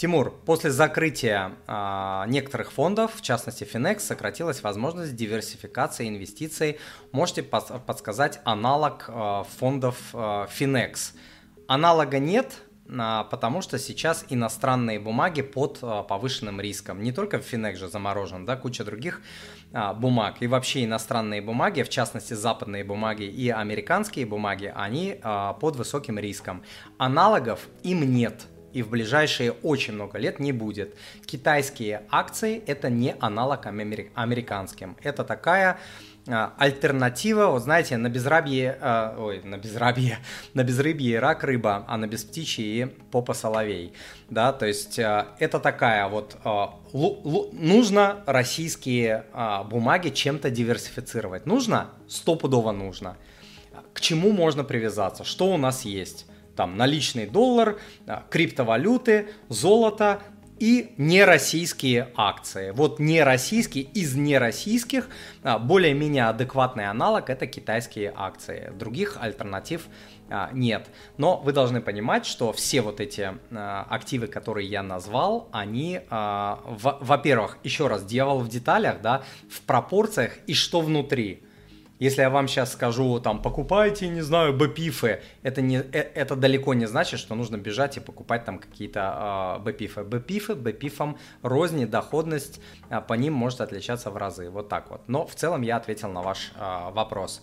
Тимур, после закрытия а, некоторых фондов, в частности Finex, сократилась возможность диверсификации инвестиций. Можете подсказать аналог а, фондов а, Finex? Аналога нет, а, потому что сейчас иностранные бумаги под а, повышенным риском. Не только Finex же заморожен, да, куча других а, бумаг. И вообще иностранные бумаги, в частности западные бумаги и американские бумаги, они под высоким риском. Аналогов им нет и в ближайшие очень много лет не будет. Китайские акции это не аналог американским. Это такая а, альтернатива, вот знаете, на безрабье, э, ой, на безрабье, на безрыбье рак рыба, а на бесптичье попа соловей, да, то есть э, это такая вот, э, нужно российские э, бумаги чем-то диверсифицировать, нужно? Стопудово нужно. К чему можно привязаться? Что у нас есть? Там наличный доллар, криптовалюты, золото, и нероссийские акции. Вот нероссийские, из нероссийских а, более-менее адекватный аналог это китайские акции. Других альтернатив а, нет. Но вы должны понимать, что все вот эти а, активы, которые я назвал, они, во-первых, еще раз, дьявол в деталях, да, в пропорциях и что внутри. Если я вам сейчас скажу, там, покупайте, не знаю, бпифы, это, не, э, это далеко не значит, что нужно бежать и покупать там какие-то э, бпифы. Бпифы, бпифам розни, доходность э, по ним может отличаться в разы, вот так вот. Но в целом я ответил на ваш э, вопрос.